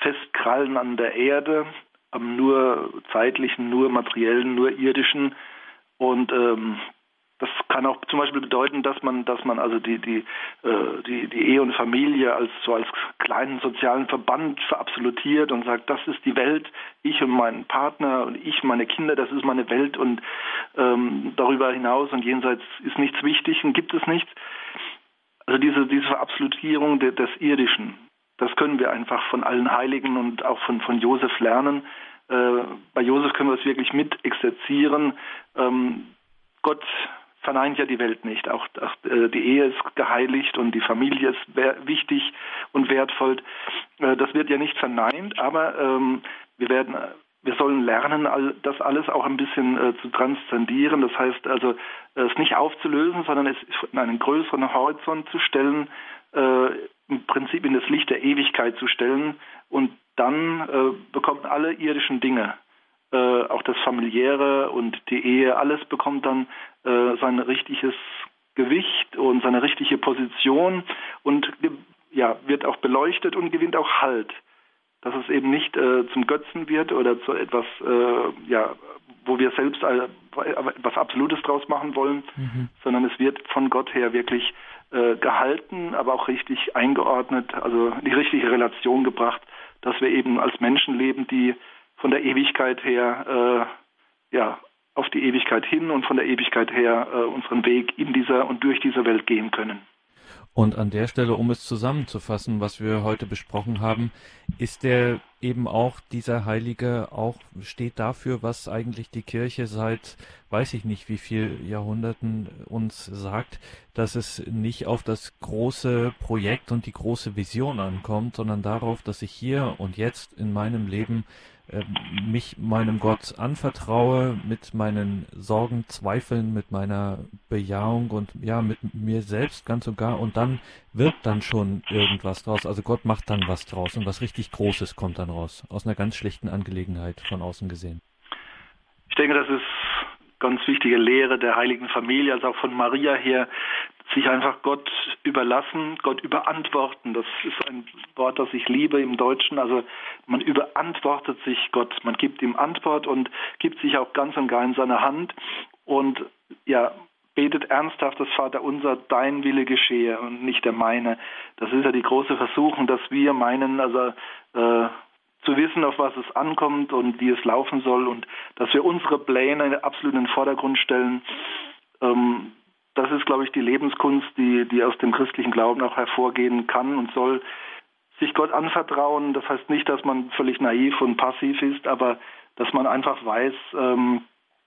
festkrallen an der Erde, am nur zeitlichen, nur materiellen, nur irdischen und ähm, das kann auch zum Beispiel bedeuten, dass man, dass man also die die äh, die, die Ehe und Familie als so als kleinen sozialen Verband verabsolutiert und sagt, das ist die Welt, ich und mein Partner und ich meine Kinder, das ist meine Welt und ähm, darüber hinaus und jenseits ist nichts wichtig und gibt es nichts. Also diese diese Verabsolutierung de, des Irdischen, das können wir einfach von allen Heiligen und auch von, von Josef lernen. Äh, bei Josef können wir es wirklich mit exerzieren. Ähm, Gott verneint ja die Welt nicht. Auch, auch äh, die Ehe ist geheiligt und die Familie ist wichtig und wertvoll. Äh, das wird ja nicht verneint, aber ähm, wir werden wir sollen lernen, das alles auch ein bisschen äh, zu transzendieren. Das heißt also, es nicht aufzulösen, sondern es in einen größeren Horizont zu stellen, äh, im Prinzip in das Licht der Ewigkeit zu stellen und dann äh, bekommen alle irdischen Dinge, äh, auch das familiäre und die Ehe, alles bekommt dann äh, sein richtiges Gewicht und seine richtige Position und ja, wird auch beleuchtet und gewinnt auch Halt. Dass es eben nicht äh, zum Götzen wird oder zu etwas, äh, ja, wo wir selbst etwas Absolutes draus machen wollen, mhm. sondern es wird von Gott her wirklich äh, gehalten, aber auch richtig eingeordnet, also die richtige Relation gebracht, dass wir eben als Menschen leben, die von der Ewigkeit her äh, ja auf die Ewigkeit hin und von der Ewigkeit her äh, unseren Weg in dieser und durch diese Welt gehen können. Und an der Stelle, um es zusammenzufassen, was wir heute besprochen haben, ist der eben auch dieser Heilige auch steht dafür, was eigentlich die Kirche seit weiß ich nicht wie viel Jahrhunderten uns sagt, dass es nicht auf das große Projekt und die große Vision ankommt, sondern darauf, dass ich hier und jetzt in meinem Leben äh, mich meinem Gott anvertraue, mit meinen Sorgen, Zweifeln, mit meiner Bejahung und ja, mit mir selbst ganz und gar. Und dann wird dann schon irgendwas draus. Also Gott macht dann was draus und was richtig Großes kommt dann raus. Aus einer ganz schlechten Angelegenheit von außen gesehen. Ich denke, das ist ganz wichtige Lehre der heiligen Familie, also auch von Maria her, sich einfach Gott überlassen, Gott überantworten. Das ist ein Wort, das ich liebe im Deutschen. Also man überantwortet sich Gott, man gibt ihm Antwort und gibt sich auch ganz und gar in seine Hand und ja, betet ernsthaft das Vater unser, dein Wille geschehe und nicht der meine. Das ist ja die große Versuchung, dass wir meinen, also äh, zu wissen, auf was es ankommt und wie es laufen soll und dass wir unsere Pläne absolut in den Vordergrund stellen. Ähm, das ist, glaube ich, die Lebenskunst, die, die aus dem christlichen Glauben auch hervorgehen kann und soll. Sich Gott anvertrauen, das heißt nicht, dass man völlig naiv und passiv ist, aber dass man einfach weiß, ähm,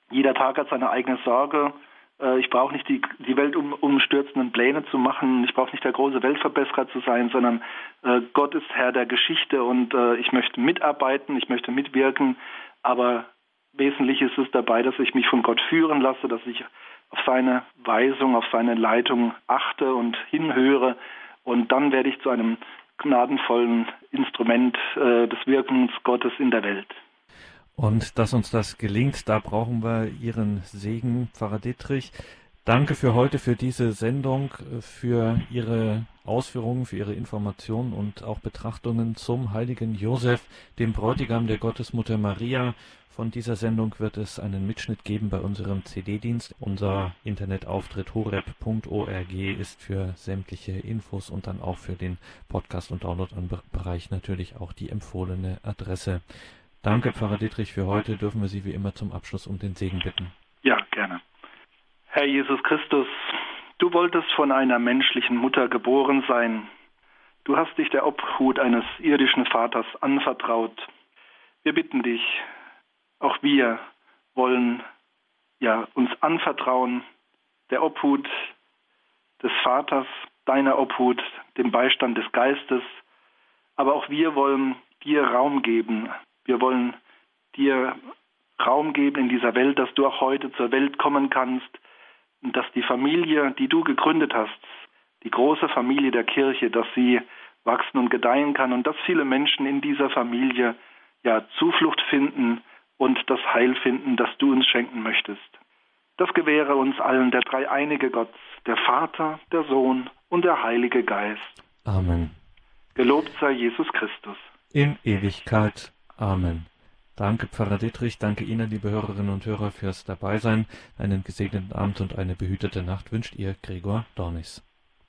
jeder Tag hat seine eigene Sorge. Äh, ich brauche nicht die, die weltumstürzenden Pläne zu machen. Ich brauche nicht der große Weltverbesserer zu sein, sondern äh, Gott ist Herr der Geschichte und äh, ich möchte mitarbeiten, ich möchte mitwirken. Aber wesentlich ist es dabei, dass ich mich von Gott führen lasse, dass ich auf seine Weisung, auf seine Leitung achte und hinhöre. Und dann werde ich zu einem gnadenvollen Instrument äh, des Wirkens Gottes in der Welt. Und dass uns das gelingt, da brauchen wir Ihren Segen, Pfarrer Dietrich. Danke für heute, für diese Sendung, für Ihre Ausführungen, für Ihre Informationen und auch Betrachtungen zum heiligen Josef, dem Bräutigam der Gottesmutter Maria. Von dieser Sendung wird es einen Mitschnitt geben bei unserem CD-Dienst. Unser Internetauftritt horep.org ist für sämtliche Infos und dann auch für den Podcast- und Download-Bereich natürlich auch die empfohlene Adresse. Danke, Pfarrer Dietrich, für heute. Dürfen wir Sie wie immer zum Abschluss um den Segen bitten. Ja, gerne. Herr Jesus Christus, du wolltest von einer menschlichen Mutter geboren sein. Du hast dich der Obhut eines irdischen Vaters anvertraut. Wir bitten dich, auch wir wollen ja uns anvertrauen, der Obhut des Vaters, deiner Obhut, dem Beistand des Geistes, aber auch wir wollen dir Raum geben, wir wollen dir Raum geben in dieser Welt, dass du auch heute zur Welt kommen kannst und dass die Familie, die du gegründet hast, die große Familie der Kirche, dass sie wachsen und gedeihen kann und dass viele Menschen in dieser Familie ja Zuflucht finden und das Heil finden, das du uns schenken möchtest. Das gewähre uns allen der dreieinige Gott, der Vater, der Sohn und der Heilige Geist. Amen. Gelobt sei Jesus Christus. In Ewigkeit. Amen. Danke, Pfarrer Dietrich. Danke Ihnen, liebe Hörerinnen und Hörer, fürs Dabeisein. Einen gesegneten Abend und eine behütete Nacht wünscht Ihr Gregor Dornis.